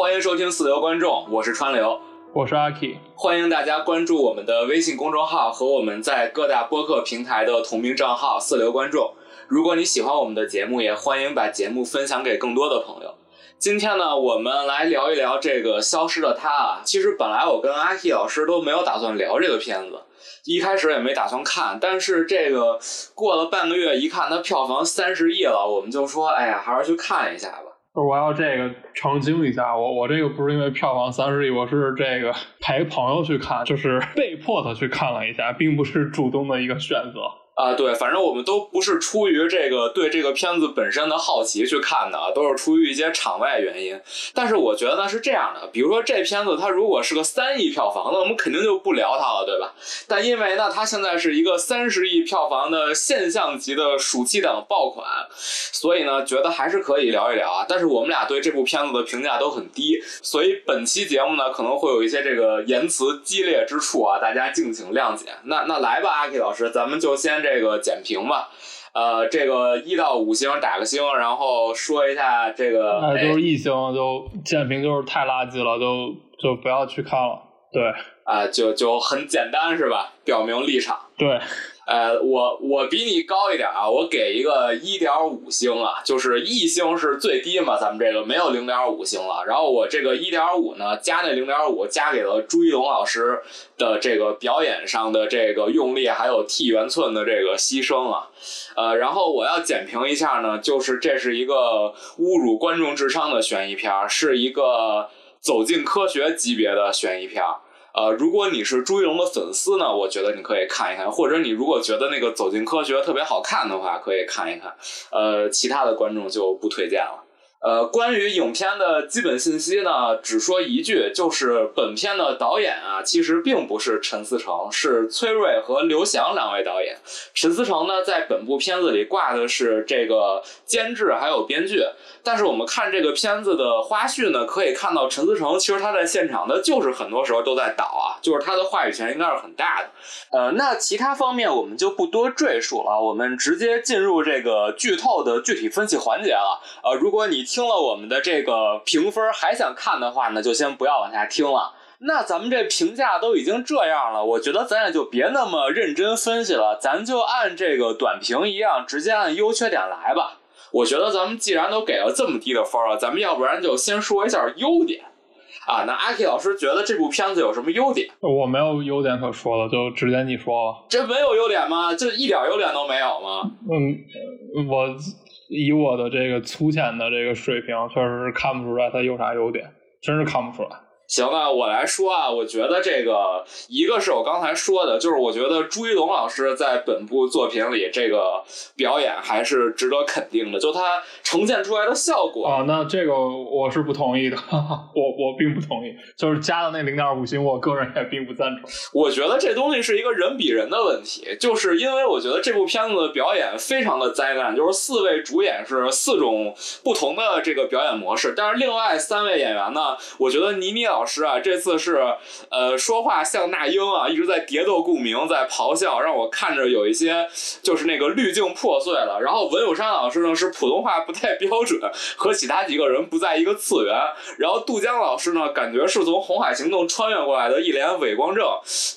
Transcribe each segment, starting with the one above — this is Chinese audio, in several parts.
欢迎收听四流观众，我是川流，我是阿 K，欢迎大家关注我们的微信公众号和我们在各大播客平台的同名账号“四流观众”。如果你喜欢我们的节目，也欢迎把节目分享给更多的朋友。今天呢，我们来聊一聊这个《消失的她》啊。其实本来我跟阿 K 老师都没有打算聊这个片子，一开始也没打算看。但是这个过了半个月，一看它票房三十亿了，我们就说，哎呀，还是去看一下吧。我要这个澄清一下，我我这个不是因为票房三十亿，我是这个陪朋友去看，就是被迫的去看了一下，并不是主动的一个选择。啊，对，反正我们都不是出于这个对这个片子本身的好奇去看的，都是出于一些场外原因。但是我觉得呢是这样的，比如说这片子它如果是个三亿票房，那我们肯定就不聊它了，对吧？但因为呢它现在是一个三十亿票房的现象级的暑期档爆款，所以呢觉得还是可以聊一聊啊。但是我们俩对这部片子的评价都很低，所以本期节目呢可能会有一些这个言辞激烈之处啊，大家敬请谅解。那那来吧，阿 K 老师，咱们就先这。这个简评吧，呃，这个一到五星打个星，然后说一下这个，那，就是一星就简评就是太垃圾了，就就不要去看了。对，啊，就就很简单是吧？表明立场。对。呃，我我比你高一点啊，我给一个一点五星啊，就是一星是最低嘛，咱们这个没有零点五星了。然后我这个一点五呢，加那零点五，加给了朱一龙老师的这个表演上的这个用力，还有替圆寸的这个牺牲啊。呃，然后我要简评一下呢，就是这是一个侮辱观众智商的悬疑片，是一个走进科学级别的悬疑片。呃，如果你是朱一龙的粉丝呢，我觉得你可以看一看；或者你如果觉得那个《走进科学》特别好看的话，可以看一看。呃，其他的观众就不推荐了。呃，关于影片的基本信息呢，只说一句，就是本片的导演啊，其实并不是陈思诚，是崔瑞和刘翔两位导演。陈思诚呢，在本部片子里挂的是这个监制还有编剧。但是我们看这个片子的花絮呢，可以看到陈思诚其实他在现场的就是很多时候都在导啊，就是他的话语权应该是很大的。呃，那其他方面我们就不多赘述了，我们直接进入这个剧透的具体分析环节了。呃，如果你听了我们的这个评分还想看的话呢，就先不要往下听了。那咱们这评价都已经这样了，我觉得咱也就别那么认真分析了，咱就按这个短评一样，直接按优缺点来吧。我觉得咱们既然都给了这么低的分了，咱们要不然就先说一下优点啊。那阿 K 老师觉得这部片子有什么优点？我没有优点可说了，就直接你说吧。这没有优点吗？这一点优点都没有吗？嗯，我以我的这个粗浅的这个水平，确实是看不出来它有啥优点，真是看不出来。行啊，我来说啊，我觉得这个一个是我刚才说的，就是我觉得朱一龙老师在本部作品里这个表演还是值得肯定的，就他呈现出来的效果啊。那这个我是不同意的，我我并不同意，就是加的那零点五星，我个人也并不赞成。我觉得这东西是一个人比人的问题，就是因为我觉得这部片子的表演非常的灾难，就是四位主演是四种不同的这个表演模式，但是另外三位演员呢，我觉得倪妮老。老师啊，这次是呃说话像那英啊，一直在叠斗共鸣，在咆哮，让我看着有一些就是那个滤镜破碎了。然后文咏珊老师呢是普通话不太标准，和其他几个人不在一个次元。然后杜江老师呢，感觉是从《红海行动》穿越过来的一脸伪光正。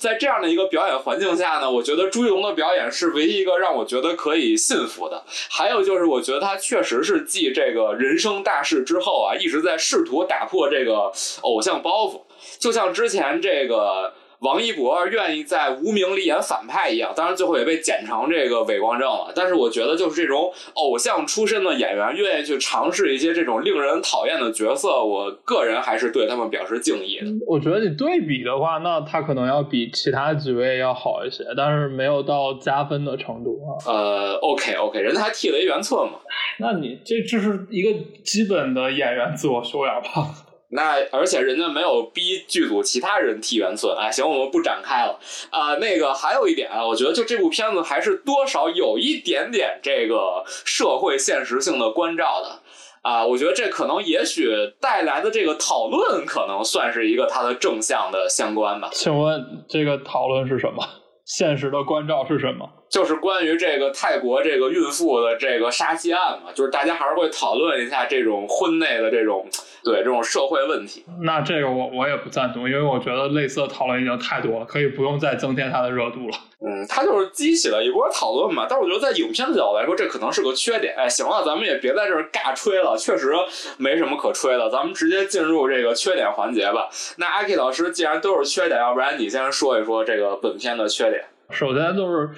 在这样的一个表演环境下呢，我觉得朱一龙的表演是唯一一个让我觉得可以信服的。还有就是，我觉得他确实是继这个人生大事之后啊，一直在试图打破这个偶像包。包袱，就像之前这个王一博愿意在无名里演反派一样，当然最后也被剪成这个伪光正了。但是我觉得，就是这种偶像出身的演员愿意去尝试一些这种令人讨厌的角色，我个人还是对他们表示敬意的。我觉得你对比的话，那他可能要比其他几位要好一些，但是没有到加分的程度啊。呃，OK OK，人家还替了一圆寸嘛。那你这这是一个基本的演员自我修养吧？那而且人家没有逼剧组其他人替圆寸，哎，行，我们不展开了啊。那个还有一点啊，我觉得就这部片子还是多少有一点点这个社会现实性的关照的啊。我觉得这可能也许带来的这个讨论，可能算是一个它的正向的相关吧。请问这个讨论是什么？现实的关照是什么？就是关于这个泰国这个孕妇的这个杀妻案嘛，就是大家还是会讨论一下这种婚内的这种对这种社会问题。那这个我我也不赞同，因为我觉得类似的讨论已经太多了，可以不用再增添它的热度了。嗯，它就是激起了一波讨论嘛。但是我觉得在影片的角度来说，这可能是个缺点。哎，行了，咱们也别在这儿尬吹了，确实没什么可吹的。咱们直接进入这个缺点环节吧。那阿 K 老师，既然都是缺点，要不然你先说一说这个本片的缺点。首先就是。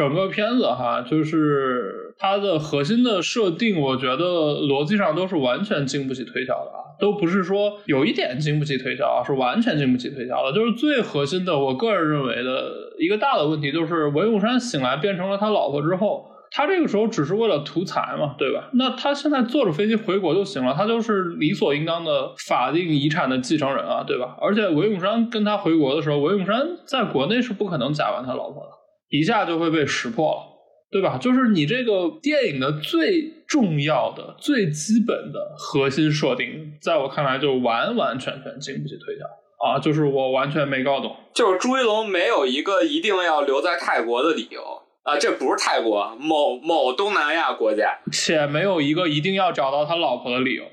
整个片子哈，就是它的核心的设定，我觉得逻辑上都是完全经不起推敲的啊，都不是说有一点经不起推敲啊，是完全经不起推敲的。就是最核心的，我个人认为的一个大的问题，就是文咏珊醒来变成了他老婆之后，他这个时候只是为了图财嘛，对吧？那他现在坐着飞机回国就行了，他就是理所应当的法定遗产的继承人啊，对吧？而且文咏珊跟他回国的时候，文咏珊在国内是不可能假扮他老婆的。一下就会被识破了，对吧？就是你这个电影的最重要的、最基本的核心设定，在我看来就完完全全经不起推敲啊！就是我完全没搞懂，就是朱一龙没有一个一定要留在泰国的理由啊！这不是泰国，某某东南亚国家，且没有一个一定要找到他老婆的理由。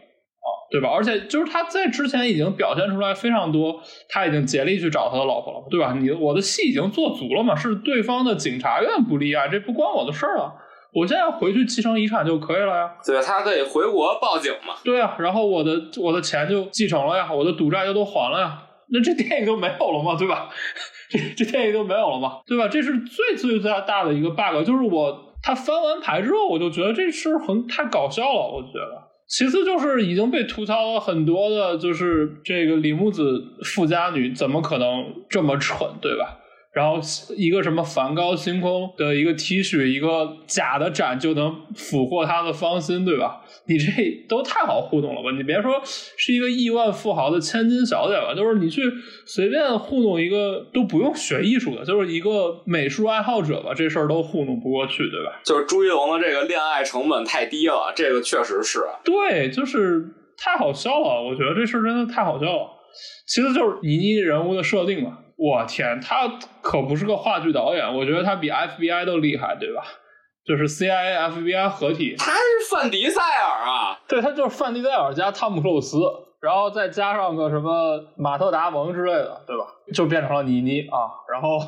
对吧？而且就是他在之前已经表现出来非常多，他已经竭力去找他的老婆了，对吧？你我的戏已经做足了嘛？是对方的警察院不立案，这不关我的事儿啊！我现在回去继承遗产就可以了呀。对他可以回国报警嘛？对啊，然后我的我的钱就继承了呀，我的赌债就都还了呀，那这电影就没有了嘛？对吧？这这电影就没有了嘛？对吧？这是最最最大的一个 bug，就是我他翻完牌之后，我就觉得这事很太搞笑了，我觉得。其次就是已经被吐槽了很多的，就是这个李木子富家女怎么可能这么蠢，对吧？然后一个什么梵高星空的一个 T 恤，一个假的展就能俘获他的芳心，对吧？你这都太好糊弄了吧？你别说是一个亿万富豪的千金小姐吧，就是你去随便糊弄一个都不用学艺术的，就是一个美术爱好者吧，这事儿都糊弄不过去，对吧？就是朱一龙的这个恋爱成本太低了，这个确实是。对，就是太好笑了，我觉得这事儿真的太好笑了。其次就是倪妮人物的设定嘛。我天，他可不是个话剧导演，我觉得他比 FBI 都厉害，对吧？就是 CIA、FBI 合体。他是范迪塞尔啊，对他就是范迪塞尔加汤姆克鲁斯，然后再加上个什么马特达蒙之类的，对吧？就变成了倪妮啊，然后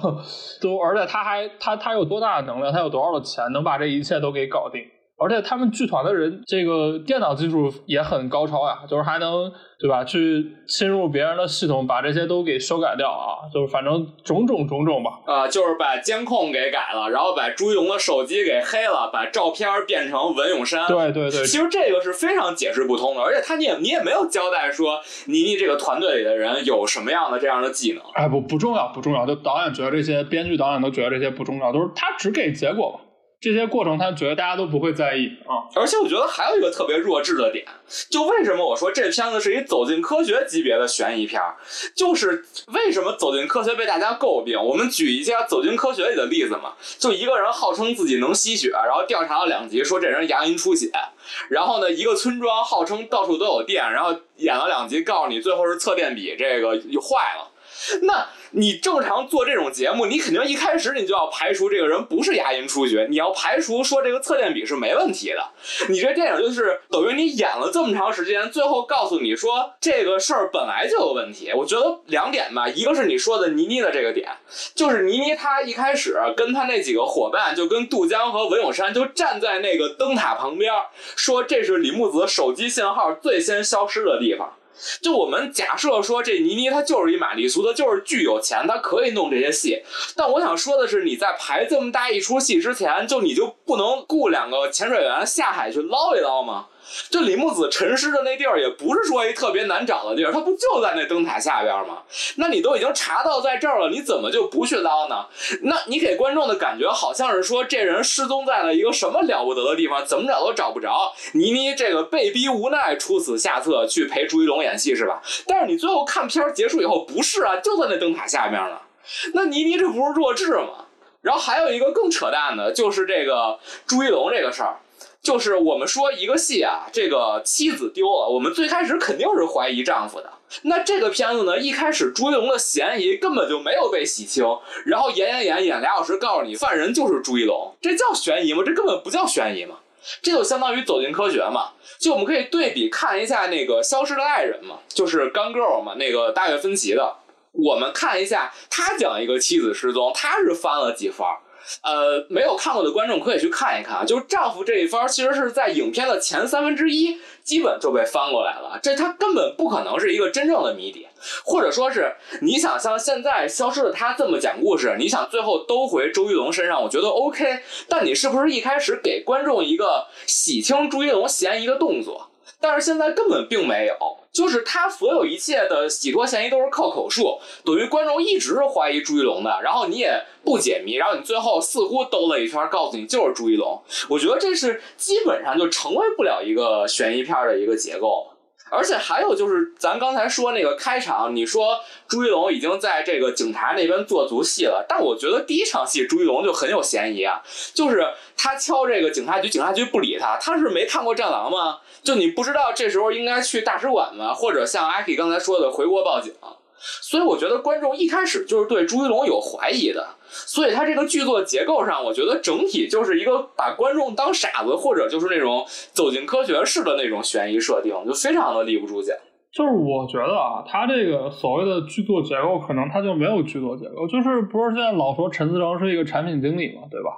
都而且他还他他有多大的能量，他有多少的钱，能把这一切都给搞定。而且他们剧团的人，这个电脑技术也很高超呀，就是还能对吧？去侵入别人的系统，把这些都给修改掉啊，就是反正种种种种吧。啊，就是把监控给改了，然后把朱一龙的手机给黑了，把照片变成文咏珊。对对对，其实这个是非常解释不通的，而且他你也你也没有交代说倪妮这个团队里的人有什么样的这样的技能。哎，不不重要不重要，就导演觉得这些，编剧导演都觉得这些不重要，都是他只给结果嘛。这些过程，他觉得大家都不会在意啊。而且我觉得还有一个特别弱智的点，就为什么我说这片子是一走进科学级别的悬疑片就是为什么走进科学被大家诟病？我们举一下走进科学里的例子嘛，就一个人号称自己能吸血，然后调查了两集，说这人牙龈出血，然后呢，一个村庄号称到处都有电，然后演了两集，告诉你最后是测电笔这个又坏了，那。你正常做这种节目，你肯定一开始你就要排除这个人不是牙龈出血，你要排除说这个测电笔是没问题的。你这电影就是等于你演了这么长时间，最后告诉你说这个事儿本来就有问题。我觉得两点吧，一个是你说的倪妮的这个点，就是倪妮她一开始跟她那几个伙伴，就跟杜江和文咏珊就站在那个灯塔旁边，说这是李木子手机信号最先消失的地方。就我们假设说，这倪妮她就是一玛丽苏，她就是巨有钱，她可以弄这些戏。但我想说的是，你在排这么大一出戏之前，就你就不能雇两个潜水员下海去捞一捞吗？就李木子沉尸的那地儿，也不是说一特别难找的地儿，他不就在那灯塔下边吗？那你都已经查到在这儿了，你怎么就不去捞呢？那你给观众的感觉好像是说这人失踪在了一个什么了不得的地方，怎么找都找不着。倪妮这个被逼无奈出此下策去陪朱一龙演戏是吧？但是你最后看片儿结束以后，不是啊，就在那灯塔下面呢。那倪妮这不是弱智吗？然后还有一个更扯淡的，就是这个朱一龙这个事儿。就是我们说一个戏啊，这个妻子丢了，我们最开始肯定是怀疑丈夫的。那这个片子呢，一开始朱一龙的嫌疑根本就没有被洗清，然后演演演演俩小时，告诉你犯人就是朱一龙，这叫悬疑吗？这根本不叫悬疑嘛，这就相当于走进科学嘛。就我们可以对比看一下那个《消失的爱人》嘛，就是《Gun Girl》嘛，那个大卫芬奇的。我们看一下，他讲一个妻子失踪，他是翻了几番。呃，没有看过的观众可以去看一看啊，就是丈夫这一番，其实是在影片的前三分之一，基本就被翻过来了。这他根本不可能是一个真正的谜底，或者说是你想像现在消失的他这么讲故事，你想最后都回周一龙身上，我觉得 OK。但你是不是一开始给观众一个洗清朱一龙嫌疑的动作？但是现在根本并没有。就是他所有一切的洗脱嫌疑都是靠口述，等于观众一直是怀疑朱一龙的，然后你也不解谜，然后你最后似乎兜了一圈，告诉你就是朱一龙。我觉得这是基本上就成为不了一个悬疑片的一个结构。而且还有就是，咱刚才说那个开场，你说朱一龙已经在这个警察那边做足戏了，但我觉得第一场戏朱一龙就很有嫌疑啊，就是他敲这个警察局，警察局不理他，他是没看过《战狼》吗？就你不知道这时候应该去大使馆吗？或者像阿 K 刚才说的回国报警？所以我觉得观众一开始就是对朱一龙有怀疑的。所以他这个剧作结构上，我觉得整体就是一个把观众当傻子，或者就是那种走进科学式的那种悬疑设定，就非常的立不住脚。就是我觉得啊，他这个所谓的剧作结构，可能他就没有剧作结构。就是不是现在老说陈思诚是一个产品经理嘛，对吧？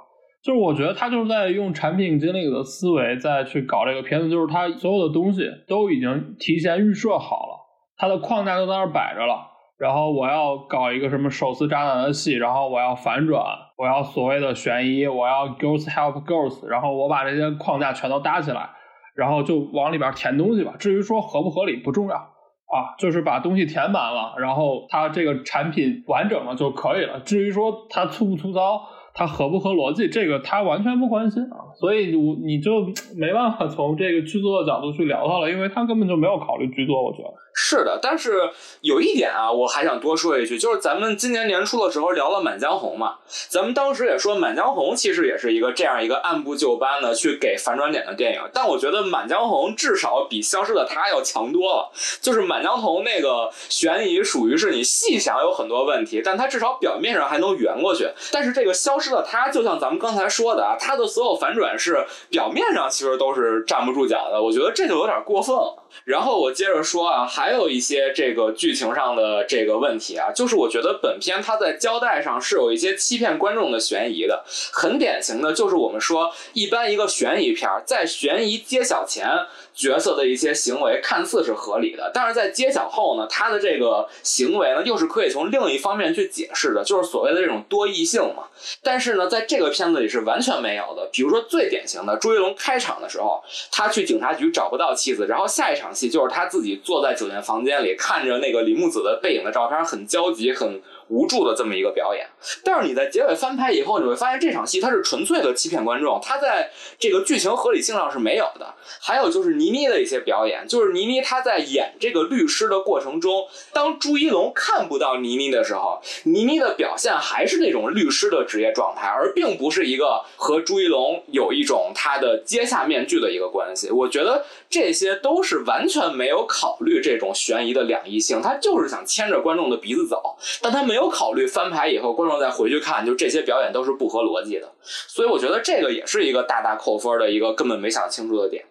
就是我觉得他就是在用产品经理的思维再去搞这个片子，就是他所有的东西都已经提前预设好了，他的框架都在那儿摆着了。然后我要搞一个什么手撕渣男的戏，然后我要反转，我要所谓的悬疑，我要 girls help girls，然后我把这些框架全都搭起来，然后就往里边填东西吧。至于说合不合理不重要啊，就是把东西填满了，然后它这个产品完整了就可以了。至于说它粗不粗糙。它合不合逻辑，这个他完全不关心啊，所以我你就没办法从这个剧作的角度去聊它了，因为他根本就没有考虑剧作，我觉得是的。但是有一点啊，我还想多说一句，就是咱们今年年初的时候聊了《满江红》嘛，咱们当时也说《满江红》其实也是一个这样一个按部就班的去给反转点的电影，但我觉得《满江红》至少比《消失的她》要强多了。就是《满江红》那个悬疑属于是你细想有很多问题，但它至少表面上还能圆过去，但是这个消。失的，他就像咱们刚才说的啊，他的所有反转是表面上其实都是站不住脚的，我觉得这就有点过分了。然后我接着说啊，还还有一些这个剧情上的这个问题啊，就是我觉得本片它在交代上是有一些欺骗观众的悬疑的，很典型的就是我们说一般一个悬疑片在悬疑揭晓前。角色的一些行为看似是合理的，但是在揭晓后呢，他的这个行为呢，又是可以从另一方面去解释的，就是所谓的这种多异性嘛。但是呢，在这个片子里是完全没有的。比如说最典型的，朱一龙开场的时候，他去警察局找不到妻子，然后下一场戏就是他自己坐在酒店房间里，看着那个李木子的背影的照片，很焦急，很。无助的这么一个表演，但是你在结尾翻拍以后，你会发现这场戏它是纯粹的欺骗观众，它在这个剧情合理性上是没有的。还有就是倪妮的一些表演，就是倪妮她在演这个律师的过程中，当朱一龙看不到倪妮的时候，倪妮的表现还是那种律师的职业状态，而并不是一个和朱一龙有一种他的揭下面具的一个关系。我觉得这些都是完全没有考虑这种悬疑的两异性，他就是想牵着观众的鼻子走，但他没有。有考虑翻牌以后，观众再回去看，就这些表演都是不合逻辑的，所以我觉得这个也是一个大大扣分的一个根本没想清楚的点。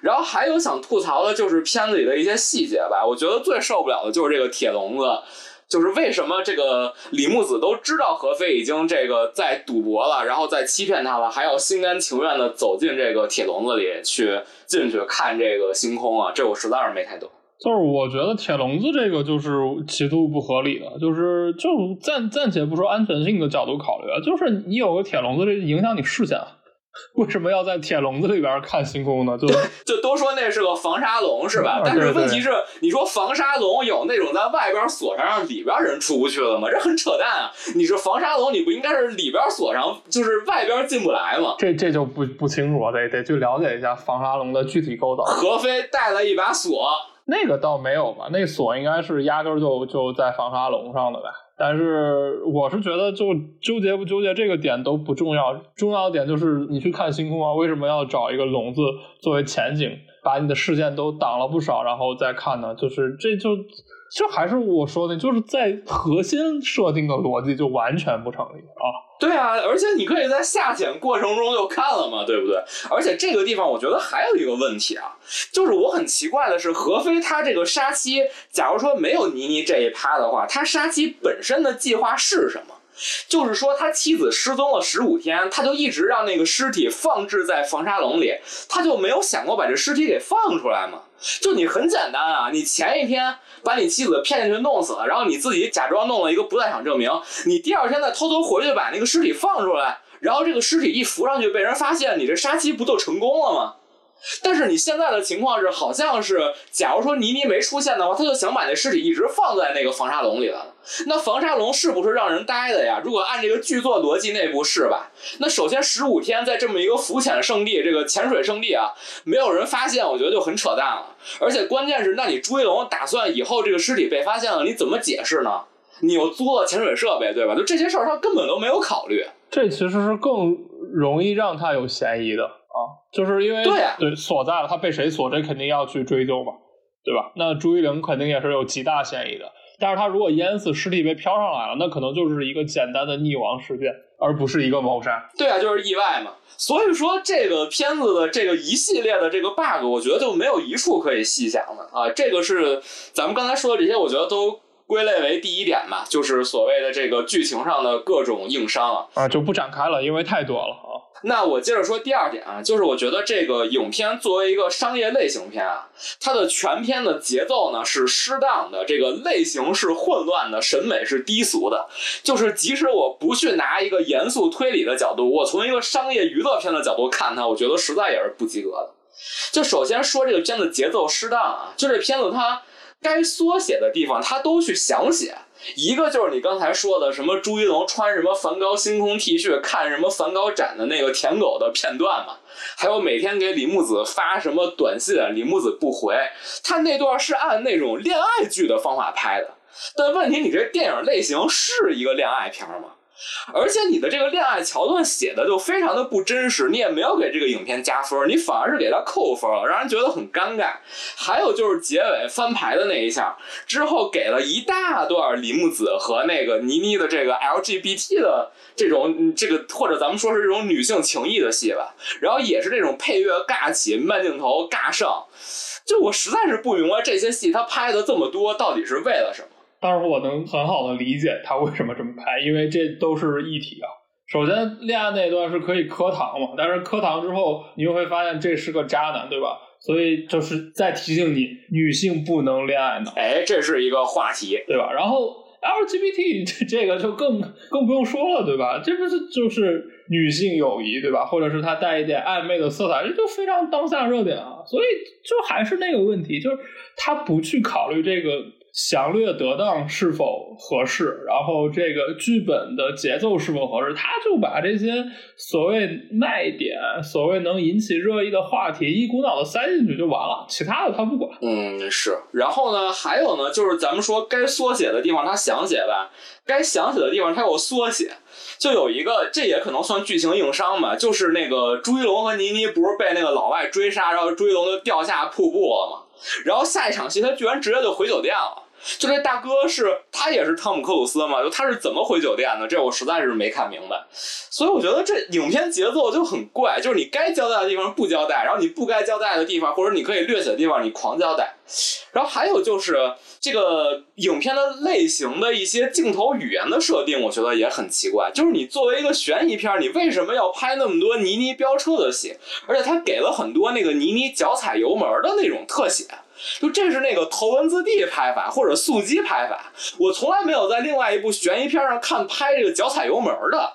然后还有想吐槽的就是片子里的一些细节吧，我觉得最受不了的就是这个铁笼子，就是为什么这个李木子都知道何飞已经这个在赌博了，然后再欺骗他了，还要心甘情愿的走进这个铁笼子里去进去看这个星空啊？这我实在是没太懂。就是我觉得铁笼子这个就是极度不合理的，就是就暂暂且不说安全性的角度考虑啊，就是你有个铁笼子，这影响你视线，为什么要在铁笼子里边看星空呢？就 就都说那是个防沙笼是吧？但是问题是，你说防沙笼有那种在外边锁上，让里边人出不去的吗？这很扯淡啊！你是防沙笼，你不应该是里边锁上，就是外边进不来吗？这这就不不清楚，得得去了解一下防沙笼的具体构造。何飞带了一把锁。那个倒没有吧，那锁应该是压根儿就就在防沙笼上的吧。但是我是觉得，就纠结不纠结这个点都不重要，重要的点就是你去看星空啊，为什么要找一个笼子作为前景，把你的视线都挡了不少，然后再看呢？就是这就就还是我说的，就是在核心设定的逻辑就完全不成立啊。对啊，而且你可以在下潜过程中就看了嘛，对不对？而且这个地方我觉得还有一个问题啊，就是我很奇怪的是，何飞他这个杀妻，假如说没有倪妮这一趴的话，他杀妻本身的计划是什么？就是说他妻子失踪了十五天，他就一直让那个尸体放置在防沙笼里，他就没有想过把这尸体给放出来吗？就你很简单啊，你前一天把你妻子骗进去弄死了，然后你自己假装弄了一个不在场证明，你第二天再偷偷回去把那个尸体放出来，然后这个尸体一浮上去被人发现，你这杀妻不就成功了吗？但是你现在的情况是，好像是，假如说倪妮没出现的话，他就想把那尸体一直放在那个防沙笼里了。那防沙笼是不是让人待的呀？如果按这个剧作逻辑内部是吧？那首先十五天在这么一个浮潜圣地，这个潜水圣地啊，没有人发现，我觉得就很扯淡了。而且关键是，那你朱一龙打算以后这个尸体被发现了，你怎么解释呢？你又租了潜水设备，对吧？就这些事儿他根本都没有考虑。这其实是更容易让他有嫌疑的啊，就是因为对对锁在了，他被谁锁，这肯定要去追究嘛，对吧？那朱一龙肯定也是有极大嫌疑的。但是他如果淹死，尸体被漂上来了，那可能就是一个简单的溺亡事件，而不是一个谋杀。对啊，就是意外嘛。所以说这个片子的这个一系列的这个 bug，我觉得就没有一处可以细想的啊。这个是咱们刚才说的这些，我觉得都归类为第一点吧，就是所谓的这个剧情上的各种硬伤啊。啊，就不展开了，因为太多了啊。那我接着说第二点啊，就是我觉得这个影片作为一个商业类型片啊，它的全片的节奏呢是适当的，这个类型是混乱的，审美是低俗的。就是即使我不去拿一个严肃推理的角度，我从一个商业娱乐片的角度看它，我觉得实在也是不及格的。就首先说这个片子节奏适当啊，就这片子它该缩写的地方它都去详写。一个就是你刚才说的什么朱一龙穿什么梵高星空 T 恤看什么梵高展的那个舔狗的片段嘛，还有每天给李木子发什么短信，李木子不回，他那段是按那种恋爱剧的方法拍的，但问题你这电影类型是一个恋爱片吗？而且你的这个恋爱桥段写的就非常的不真实，你也没有给这个影片加分，你反而是给他扣分了，让人觉得很尴尬。还有就是结尾翻牌的那一下之后，给了一大段李木子和那个倪妮的这个 LGBT 的这种这个或者咱们说是这种女性情谊的戏吧，然后也是这种配乐尬起，慢镜头尬上，就我实在是不明白这些戏他拍的这么多到底是为了什么。但是我能很好的理解他为什么这么拍，因为这都是一体啊。首先，恋爱那段是可以磕糖嘛，但是磕糖之后，你又会发现这是个渣男，对吧？所以就是在提醒你，女性不能恋爱脑。哎，这是一个话题，对吧？然后 LGBT 这这个就更更不用说了，对吧？这不是就是女性友谊，对吧？或者是它带一点暧昧的色彩，这就非常当下热点啊。所以就还是那个问题，就是他不去考虑这个。详略得当是否合适？然后这个剧本的节奏是否合适？他就把这些所谓卖点、所谓能引起热议的话题一股脑的塞进去就完了，其他的他不管。嗯，是。然后呢，还有呢，就是咱们说该缩写的地方他详写吧，该详写的地方他又缩写。就有一个，这也可能算剧情硬伤吧，就是那个朱一龙和倪妮不是被那个老外追杀，然后朱一龙就掉下瀑布了嘛？然后下一场戏他居然直接就回酒店了。就这大哥是他也是汤姆克鲁斯嘛？就他是怎么回酒店的？这我实在是没看明白。所以我觉得这影片节奏就很怪，就是你该交代的地方不交代，然后你不该交代的地方或者你可以略写的地方你狂交代。然后还有就是这个影片的类型的一些镜头语言的设定，我觉得也很奇怪。就是你作为一个悬疑片，你为什么要拍那么多倪妮飙车的戏？而且他给了很多那个倪妮脚踩油门的那种特写。就这是那个头文字 D 拍法或者速激拍法，我从来没有在另外一部悬疑片上看拍这个脚踩油门的。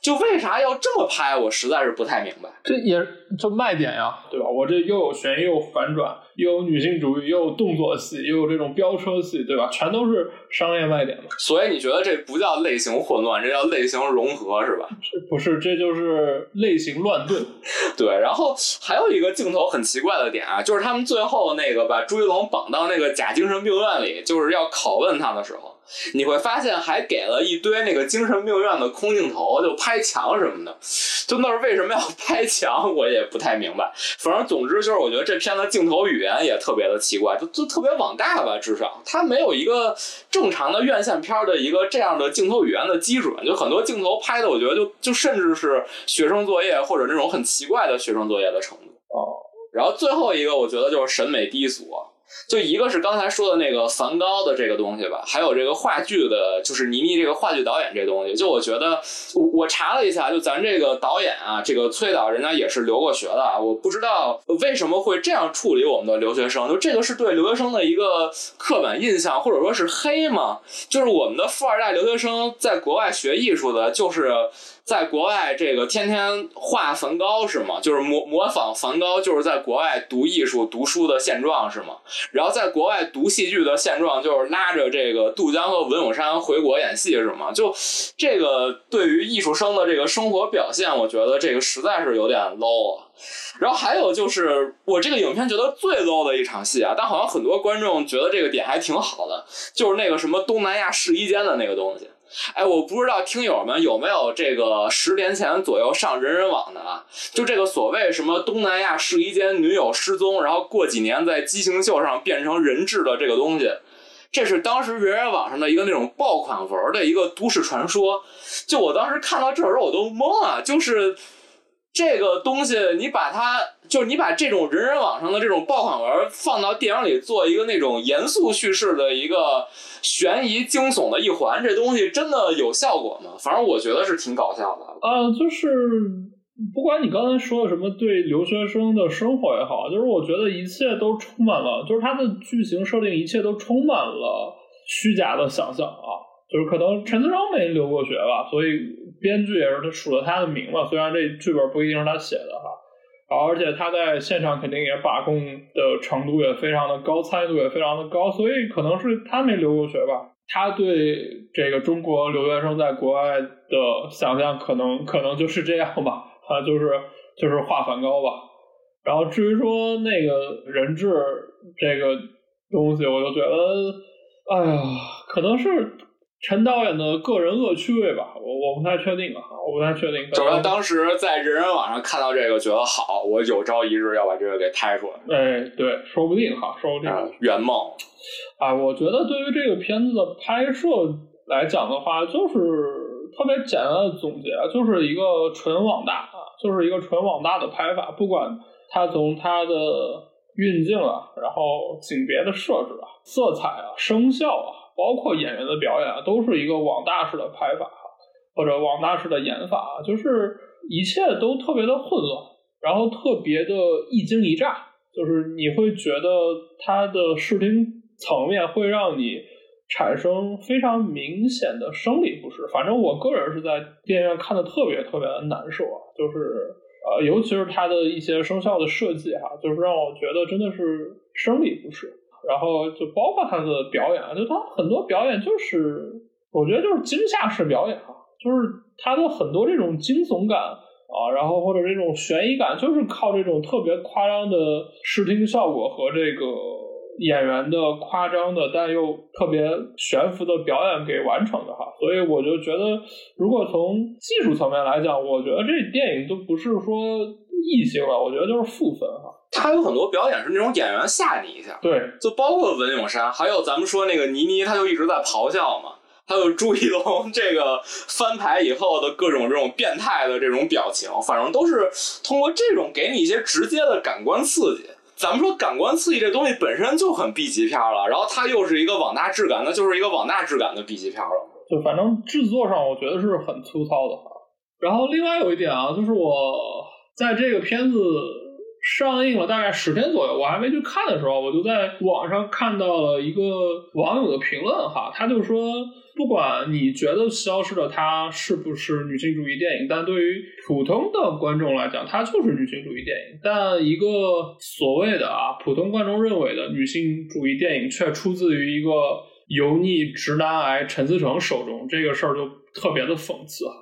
就为啥要这么拍？我实在是不太明白。这也就卖点呀，对吧？我这又有悬疑，又有反转，又有女性主义，又有动作戏，又有这种飙车戏，对吧？全都是商业卖点嘛。所以你觉得这不叫类型混乱，这叫类型融合，是吧？这不是，这就是类型乱炖。对，然后还有一个镜头很奇怪的点啊，就是他们最后那个把朱一龙绑到那个假精神病院里，就是要拷问他的时候。你会发现还给了一堆那个精神病院的空镜头，就拍墙什么的。就那是为什么要拍墙，我也不太明白。反正总之就是，我觉得这片的镜头语言也特别的奇怪，就就特别网大吧，至少它没有一个正常的院线片的一个这样的镜头语言的基准。就很多镜头拍的，我觉得就就甚至是学生作业或者那种很奇怪的学生作业的程度。哦，然后最后一个，我觉得就是审美低俗。就一个是刚才说的那个梵高的这个东西吧，还有这个话剧的，就是倪妮这个话剧导演这东西。就我觉得，我我查了一下，就咱这个导演啊，这个崔导，人家也是留过学的啊。我不知道为什么会这样处理我们的留学生，就这个是对留学生的一个刻板印象，或者说是黑吗？就是我们的富二代留学生在国外学艺术的，就是。在国外，这个天天画梵高是吗？就是模模仿梵高，就是在国外读艺术、读书的现状是吗？然后在国外读戏剧的现状，就是拉着这个杜江和文咏珊回国演戏是吗？就这个对于艺术生的这个生活表现，我觉得这个实在是有点 low 啊。然后还有就是我这个影片觉得最 low 的一场戏啊，但好像很多观众觉得这个点还挺好的，就是那个什么东南亚试衣间的那个东西。哎，我不知道听友们有没有这个十年前左右上人人网的啊？就这个所谓什么东南亚试衣间女友失踪，然后过几年在畸形秀上变成人质的这个东西，这是当时人人网上的一个那种爆款文的一个都市传说。就我当时看到这时候我都懵了，就是。这个东西，你把它，就是你把这种人人网上的这种爆款文放到电影里，做一个那种严肃叙事的一个悬疑惊悚的一环，这东西真的有效果吗？反正我觉得是挺搞笑的。啊，就是不管你刚才说的什么，对留学生的生活也好，就是我觉得一切都充满了，就是它的剧情设定，一切都充满了虚假的想象啊。就是可能陈思诚没留过学吧，所以编剧也是他署了他的名嘛。虽然这剧本不一定是他写的哈，而且他在现场肯定也把控的程度也非常的高，参与度也非常的高，所以可能是他没留过学吧。他对这个中国留学生在国外的想象，可能可能就是这样吧，啊，就是就是画梵高吧。然后至于说那个人质这个东西，我就觉得，哎呀，可能是。陈导演的个人恶趣味吧，我我不太确定啊，我不太确定。就是当时在人人网上看到这个，觉得好，我有朝一日要把这个给拍出来。哎，对，说不定哈，说不定。圆梦。啊，我觉得对于这个片子的拍摄来讲的话，就是特别简单的总结，就是一个纯网大啊，就是一个纯网大的拍法。不管它从它的运镜啊，然后景别的设置啊，色彩啊，声效啊。包括演员的表演啊，都是一个网大式的拍法，或者网大式的演法，就是一切都特别的混乱，然后特别的一惊一乍，就是你会觉得它的视听层面会让你产生非常明显的生理不适。反正我个人是在电影院看的特别特别的难受啊，就是呃，尤其是它的一些声效的设计哈，就是让我觉得真的是生理不适。然后就包括他的表演，就他很多表演就是，我觉得就是惊吓式表演啊，就是他的很多这种惊悚感啊，然后或者这种悬疑感，就是靠这种特别夸张的视听效果和这个演员的夸张的但又特别悬浮的表演给完成的哈。所以我就觉得，如果从技术层面来讲，我觉得这电影都不是说异星了，我觉得就是负分哈。他有很多表演是那种演员吓你一下，对，就包括文咏珊，还有咱们说那个倪妮，他就一直在咆哮嘛。还有朱一龙这个翻牌以后的各种这种变态的这种表情，反正都是通过这种给你一些直接的感官刺激。咱们说感官刺激这东西本身就很 B 级片了，然后它又是一个网大质感，那就是一个网大质感的 B 级片了。就反正制作上，我觉得是很粗糙的哈。然后另外有一点啊，就是我在这个片子。上映了大概十天左右，我还没去看的时候，我就在网上看到了一个网友的评论哈，他就说，不管你觉得《消失的她》是不是女性主义电影，但对于普通的观众来讲，它就是女性主义电影。但一个所谓的啊，普通观众认为的女性主义电影，却出自于一个油腻直男癌陈思诚手中，这个事儿就特别的讽刺哈。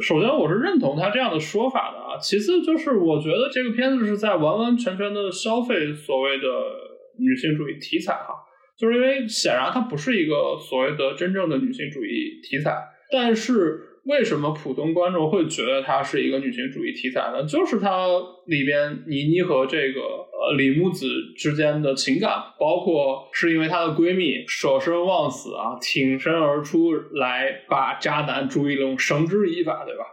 首先，我是认同他这样的说法的啊。其次，就是我觉得这个片子是在完完全全的消费所谓的女性主义题材哈。就是因为显然它不是一个所谓的真正的女性主义题材，但是。为什么普通观众会觉得它是一个女性主义题材呢？就是它里边倪妮和这个呃李木子之间的情感，包括是因为她的闺蜜舍生忘死啊，挺身而出来把渣男朱一龙绳之以法，对吧？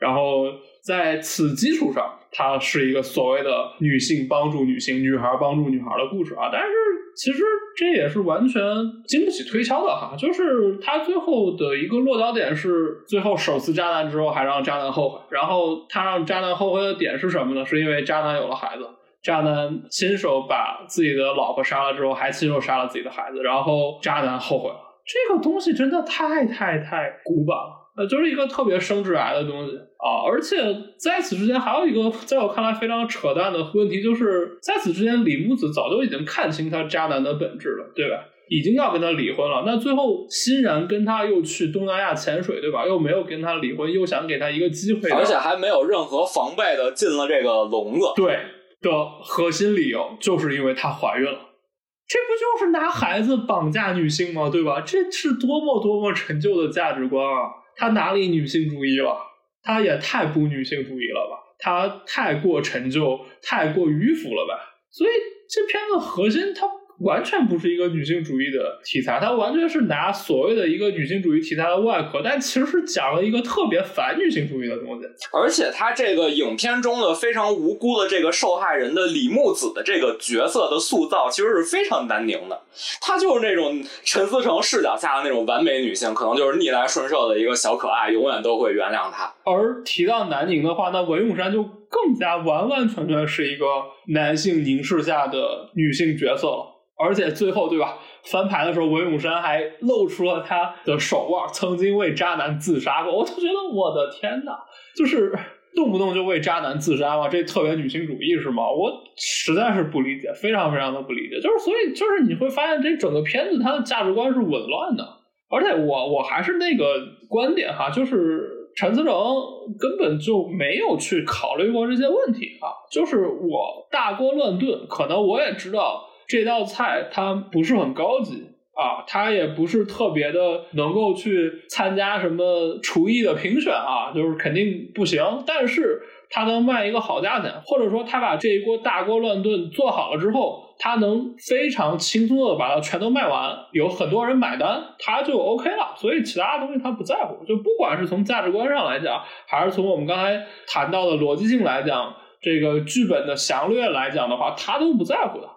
然后在此基础上，它是一个所谓的女性帮助女性、女孩帮助女孩的故事啊。但是其实这也是完全经不起推敲的哈。就是他最后的一个落脚点是，最后手撕渣男之后还让渣男后悔。然后他让渣男后悔的点是什么呢？是因为渣男有了孩子，渣男亲手把自己的老婆杀了之后，还亲手杀了自己的孩子，然后渣男后悔了。这个东西真的太太太古板了。呃，就是一个特别生致癌的东西啊！而且在此之前，还有一个在我看来非常扯淡的问题，就是在此之前，李木子早就已经看清他渣男的本质了，对吧？已经要跟他离婚了，那最后欣然跟他又去东南亚潜水，对吧？又没有跟他离婚，又想给他一个机会，而且还没有任何防备的进了这个笼子。对的核心理由就是因为她怀孕了，这不就是拿孩子绑架女性吗？对吧？这是多么多么陈旧的价值观啊！她哪里女性主义了？她也太不女性主义了吧？她太过陈旧，太过迂腐了吧？所以这片子核心它。完全不是一个女性主义的题材，它完全是拿所谓的一个女性主义题材的外壳，但其实是讲了一个特别反女性主义的东西。而且，他这个影片中的非常无辜的这个受害人的李木子的这个角色的塑造，其实是非常难宁的。她就是那种陈思诚视角下的那种完美女性，可能就是逆来顺受的一个小可爱，永远都会原谅他。而提到南宁的话，那文咏珊就更加完完全全是一个男性凝视下的女性角色了。而且最后，对吧？翻牌的时候，文咏珊还露出了他的手腕，曾经为渣男自杀过。我就觉得，我的天呐，就是动不动就为渣男自杀嘛，这特别女性主义是吗？我实在是不理解，非常非常的不理解。就是所以，就是你会发现，这整个片子它的价值观是紊乱的。而且，我我还是那个观点哈，就是陈思诚根本就没有去考虑过这些问题啊。就是我大锅乱炖，可能我也知道。这道菜它不是很高级啊，它也不是特别的能够去参加什么厨艺的评选啊，就是肯定不行。但是它能卖一个好价钱，或者说他把这一锅大锅乱炖做好了之后，他能非常轻松的把它全都卖完，有很多人买单，他就 OK 了。所以其他东西他不在乎，就不管是从价值观上来讲，还是从我们刚才谈到的逻辑性来讲，这个剧本的详略来讲的话，他都不在乎的。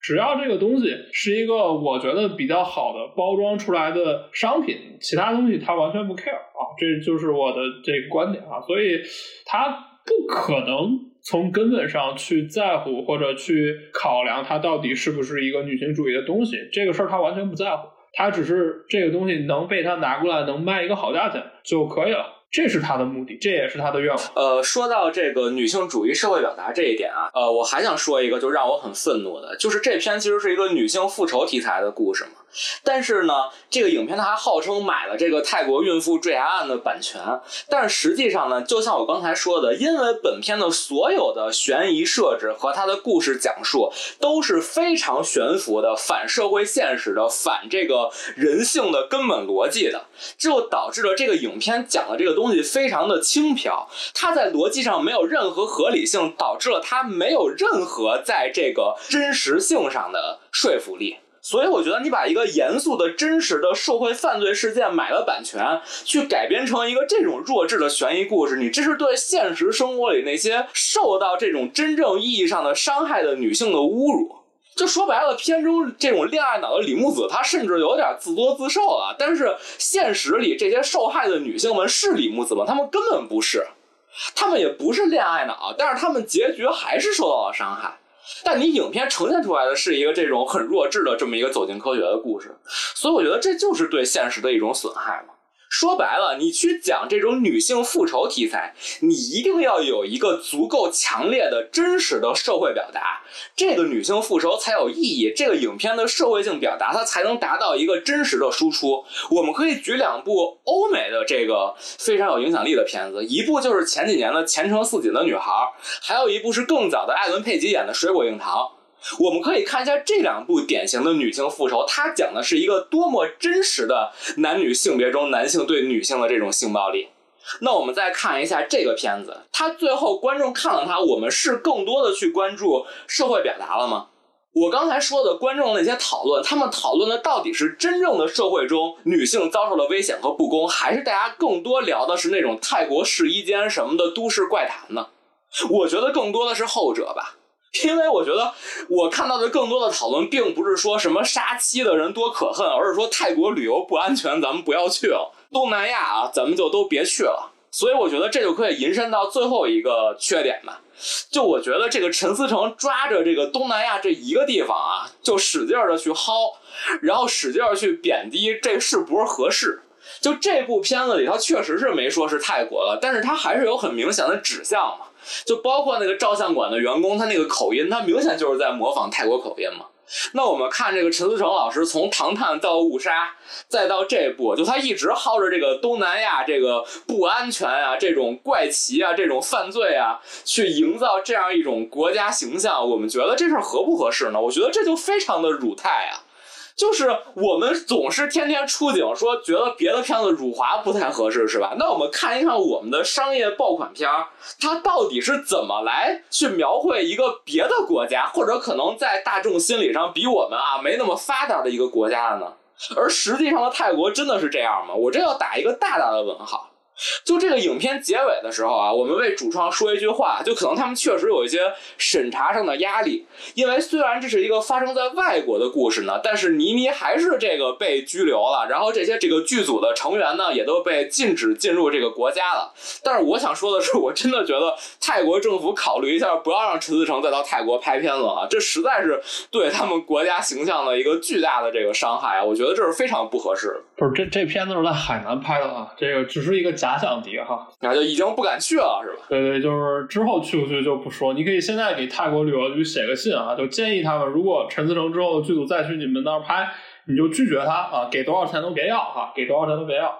只要这个东西是一个我觉得比较好的包装出来的商品，其他东西他完全不 care 啊，这就是我的这个观点啊，所以他不可能从根本上去在乎或者去考量它到底是不是一个女性主义的东西，这个事儿他完全不在乎，他只是这个东西能被他拿过来能卖一个好价钱就可以了。这是他的目的，这也是他的愿望。呃，说到这个女性主义社会表达这一点啊，呃，我还想说一个，就让我很愤怒的，就是这篇其实是一个女性复仇题材的故事嘛。但是呢，这个影片它还号称买了这个泰国孕妇坠崖案的版权，但实际上呢，就像我刚才说的，因为本片的所有的悬疑设置和它的故事讲述都是非常悬浮的、反社会现实的、反这个人性的根本逻辑的，就导致了这个影片讲的这个。东西非常的轻飘，它在逻辑上没有任何合理性，导致了它没有任何在这个真实性上的说服力。所以我觉得你把一个严肃的真实的社会犯罪事件买了版权，去改编成一个这种弱智的悬疑故事，你这是对现实生活里那些受到这种真正意义上的伤害的女性的侮辱。就说白了，片中这种恋爱脑的李木子，她甚至有点自作自受了。但是现实里这些受害的女性们是李木子吗？她们根本不是，她们也不是恋爱脑，但是她们结局还是受到了伤害。但你影片呈现出来的是一个这种很弱智的这么一个走进科学的故事，所以我觉得这就是对现实的一种损害嘛。说白了，你去讲这种女性复仇题材，你一定要有一个足够强烈的真实的社会表达，这个女性复仇才有意义。这个影片的社会性表达，它才能达到一个真实的输出。我们可以举两部欧美的这个非常有影响力的片子，一部就是前几年的《前程似锦的女孩》，还有一部是更早的艾伦佩吉演的《水果硬糖》。我们可以看一下这两部典型的女性复仇，它讲的是一个多么真实的男女性别中男性对女性的这种性暴力。那我们再看一下这个片子，它最后观众看了它，我们是更多的去关注社会表达了吗？我刚才说的观众那些讨论，他们讨论的到底是真正的社会中女性遭受了危险和不公，还是大家更多聊的是那种泰国试衣间什么的都市怪谈呢？我觉得更多的是后者吧，因为我觉得我看到的更多的讨论，并不是说什么杀妻的人多可恨，而是说泰国旅游不安全，咱们不要去了；东南亚啊，咱们就都别去了。所以我觉得这就可以引申到最后一个缺点吧。就我觉得这个陈思诚抓着这个东南亚这一个地方啊，就使劲儿的去薅，然后使劲儿去贬低，这是不是合适？就这部片子里，他确实是没说是泰国了，但是他还是有很明显的指向嘛。就包括那个照相馆的员工，他那个口音，他明显就是在模仿泰国口音嘛。那我们看这个陈思诚老师从《唐探》到《误杀》，再到这部，就他一直薅着这个东南亚这个不安全啊、这种怪奇啊、这种犯罪啊，去营造这样一种国家形象。我们觉得这事儿合不合适呢？我觉得这就非常的辱泰啊。就是我们总是天天出警，说觉得别的片子辱华不太合适，是吧？那我们看一看我们的商业爆款片儿，它到底是怎么来去描绘一个别的国家，或者可能在大众心理上比我们啊没那么发达的一个国家的呢？而实际上的泰国真的是这样吗？我这要打一个大大的问号。就这个影片结尾的时候啊，我们为主创说一句话，就可能他们确实有一些审查上的压力，因为虽然这是一个发生在外国的故事呢，但是倪妮还是这个被拘留了，然后这些这个剧组的成员呢也都被禁止进入这个国家了。但是我想说的是，我真的觉得泰国政府考虑一下，不要让陈思诚再到泰国拍片子啊，这实在是对他们国家形象的一个巨大的这个伤害啊，我觉得这是非常不合适的。不是这这片子是在海南拍的啊，这个只是一个假。想敌哈，那就已经不敢去了，是吧？对对，就是之后去不去就不说。你可以现在给泰国旅游局写个信啊，就建议他们，如果陈思诚之后剧组再去你们那儿拍，你就拒绝他啊，给多少钱都别要哈，给多少钱都别要，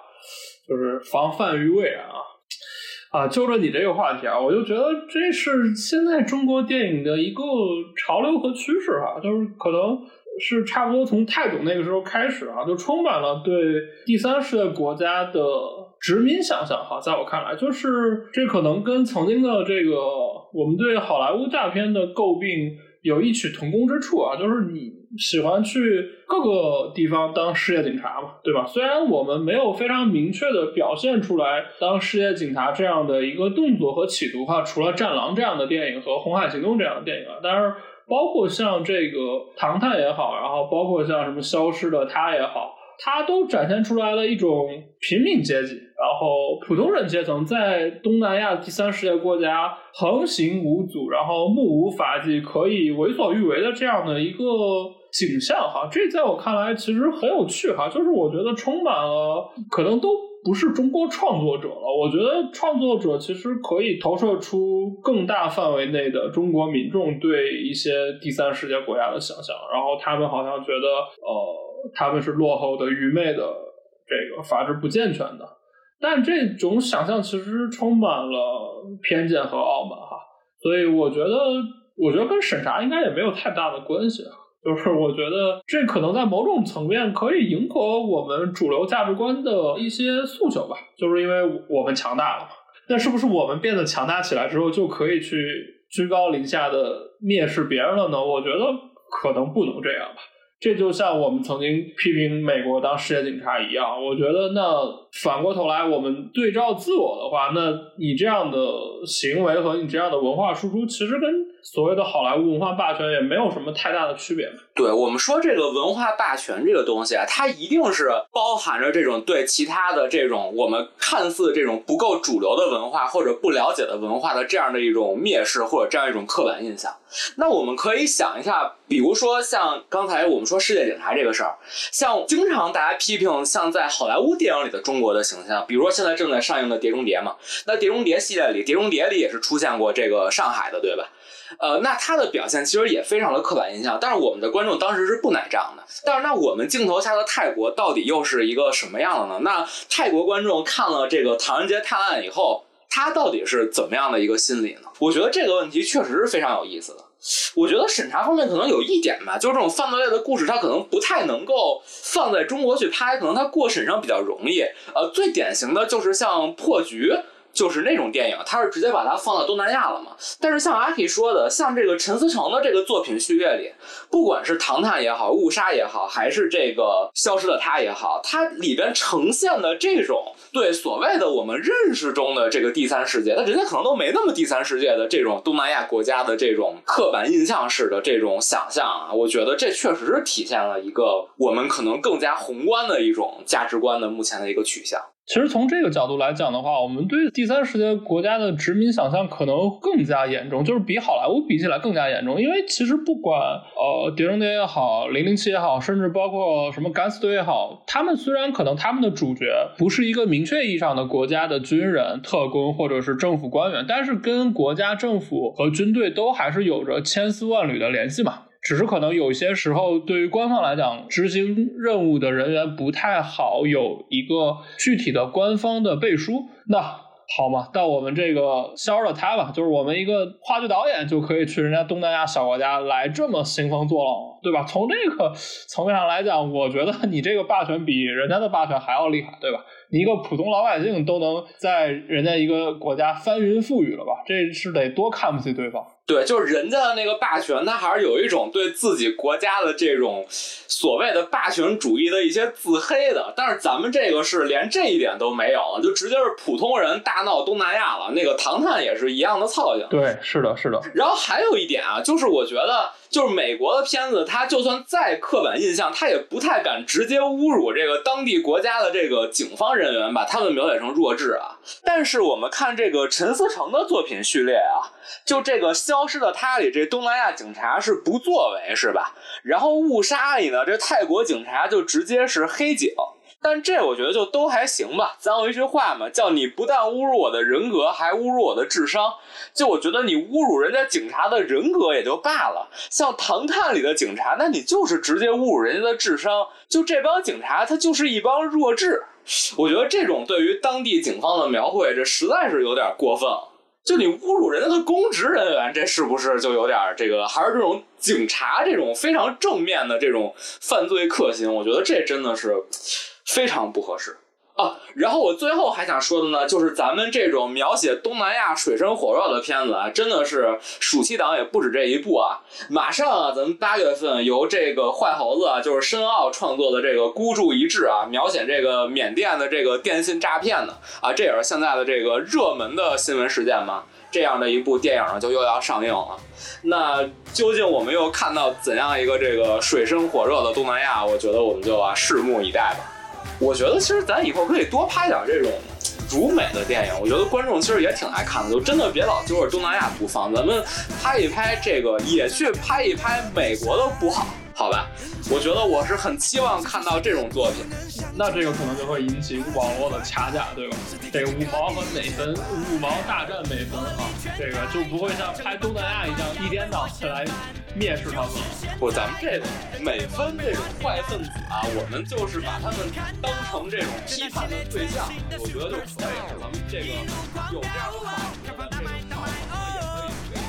就是防范于未然啊。啊，就着你这个话题啊，我就觉得这是现在中国电影的一个潮流和趋势哈，就是可能。是差不多从泰囧那个时候开始啊，就充满了对第三世界国家的殖民想象哈。在我看来，就是这可能跟曾经的这个我们对好莱坞大片的诟病有异曲同工之处啊。就是你喜欢去各个地方当世界警察嘛，对吧？虽然我们没有非常明确的表现出来当世界警察这样的一个动作和企图哈，除了《战狼》这样的电影和《红海行动》这样的电影啊，但是。包括像这个《唐探》也好，然后包括像什么《消失的他》也好，他都展现出来了一种平民阶级，然后普通人阶层在东南亚第三世界国家横行无阻，然后目无法纪，可以为所欲为的这样的一个景象哈。这在我看来其实很有趣哈，就是我觉得充满了可能都。不是中国创作者了，我觉得创作者其实可以投射出更大范围内的中国民众对一些第三世界国家的想象，然后他们好像觉得，呃，他们是落后的、愚昧的、这个法制不健全的，但这种想象其实充满了偏见和傲慢哈，所以我觉得，我觉得跟审查应该也没有太大的关系啊。就是我觉得这可能在某种层面可以迎合我们主流价值观的一些诉求吧，就是因为我们强大了嘛。那是不是我们变得强大起来之后就可以去居高临下的蔑视别人了呢？我觉得可能不能这样吧。这就像我们曾经批评美国当世界警察一样。我觉得那反过头来我们对照自我的话，那你这样的行为和你这样的文化输出，其实跟。所谓的好莱坞文化霸权也没有什么太大的区别。对我们说这个文化霸权这个东西啊，它一定是包含着这种对其他的这种我们看似这种不够主流的文化或者不了解的文化的这样的一种蔑视或者这样一种刻板印象。那我们可以想一下，比如说像刚才我们说世界警察这个事儿，像经常大家批评像在好莱坞电影里的中国的形象，比如说现在正在上映的《碟中谍》嘛，那《碟中谍》系列里，《碟中谍》里也是出现过这个上海的，对吧？呃，那他的表现其实也非常的刻板印象，但是我们的观众当时是不买账的。但是那我们镜头下的泰国到底又是一个什么样的呢？那泰国观众看了这个《唐人街探案》以后，他到底是怎么样的一个心理呢？我觉得这个问题确实是非常有意思的。我觉得审查方面可能有一点吧，就是这种犯罪类的故事，它可能不太能够放在中国去拍，可能它过审上比较容易。呃，最典型的就是像破局。就是那种电影，他是直接把它放到东南亚了嘛。但是像阿 K 说的，像这个陈思诚的这个作品序列里，不管是《唐探》也好，《误杀》也好，还是这个《消失的她》也好，它里边呈现的这种对所谓的我们认识中的这个第三世界，那人家可能都没那么第三世界的这种东南亚国家的这种刻板印象式的这种想象啊，我觉得这确实是体现了一个我们可能更加宏观的一种价值观的目前的一个取向。其实从这个角度来讲的话，我们对第三世界国家的殖民想象可能更加严重，就是比好莱坞比起来更加严重。因为其实不管呃《碟中谍》也好，《零零七》也好，甚至包括什么《敢死队》也好，他们虽然可能他们的主角不是一个明确意义上的国家的军人、特工或者是政府官员，但是跟国家政府和军队都还是有着千丝万缕的联系嘛。只是可能有些时候，对于官方来讲，执行任务的人员不太好有一个具体的官方的背书。那好嘛，到我们这个消失的他吧，就是我们一个话剧导演就可以去人家东南亚小国家来这么兴风作浪，对吧？从这个层面上来讲，我觉得你这个霸权比人家的霸权还要厉害，对吧？你一个普通老百姓都能在人家一个国家翻云覆雨了吧？这是得多看不起对方。对，就是人家的那个霸权，他还是有一种对自己国家的这种所谓的霸权主义的一些自黑的。但是咱们这个是连这一点都没有了，就直接是普通人大闹东南亚了。那个唐探也是一样的操性。对，是的，是的。然后还有一点啊，就是我觉得。就是美国的片子，他就算再刻板印象，他也不太敢直接侮辱这个当地国家的这个警方人员，把他们描写成弱智啊。但是我们看这个陈思诚的作品序列啊，就这个《消失的他》里，这东南亚警察是不作为，是吧？然后《误杀》里呢，这泰国警察就直接是黑警。但这我觉得就都还行吧。咱有一句话嘛，叫你不但侮辱我的人格，还侮辱我的智商。就我觉得你侮辱人家警察的人格也就罢了，像《唐探》里的警察，那你就是直接侮辱人家的智商。就这帮警察，他就是一帮弱智。我觉得这种对于当地警方的描绘，这实在是有点过分。就你侮辱人家的公职人员，这是不是就有点这个？还是这种警察这种非常正面的这种犯罪克星？我觉得这真的是。非常不合适啊！然后我最后还想说的呢，就是咱们这种描写东南亚水深火热的片子啊，真的是暑期档也不止这一部啊！马上啊，咱们八月份由这个坏猴子啊，就是申奥创作的这个《孤注一掷》啊，描写这个缅甸的这个电信诈骗的啊，这也是现在的这个热门的新闻事件嘛。这样的一部电影呢，就又要上映了。那究竟我们又看到怎样一个这个水深火热的东南亚？我觉得我们就啊，拭目以待吧。我觉得其实咱以后可以多拍点这种辱美的电影，我觉得观众其实也挺爱看的。就真的别老揪着东南亚不放，咱们拍一拍这个，也去拍一拍美国的不好。好吧，我觉得我是很期望看到这种作品，那这个可能就会引起网络的掐架，对吧？这个五毛和美分，五毛大战美分啊，这个就不会像拍东南亚一样一天到晚来蔑视他们，不，咱们这个，美分这种坏分子啊，我们就是把他们当成这种批判的对象，我觉得就可以了，咱们这个，有这样的话，咱们这个，那也可以，我。